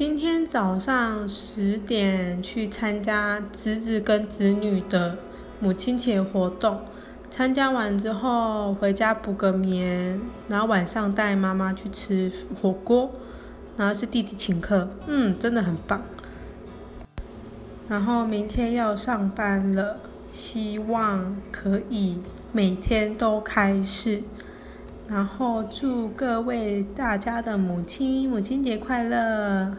今天早上十点去参加侄子跟侄女的母亲节活动，参加完之后回家补个眠，然后晚上带妈妈去吃火锅，然后是弟弟请客，嗯，真的很棒。然后明天要上班了，希望可以每天都开市。然后祝各位大家的母亲母亲节快乐！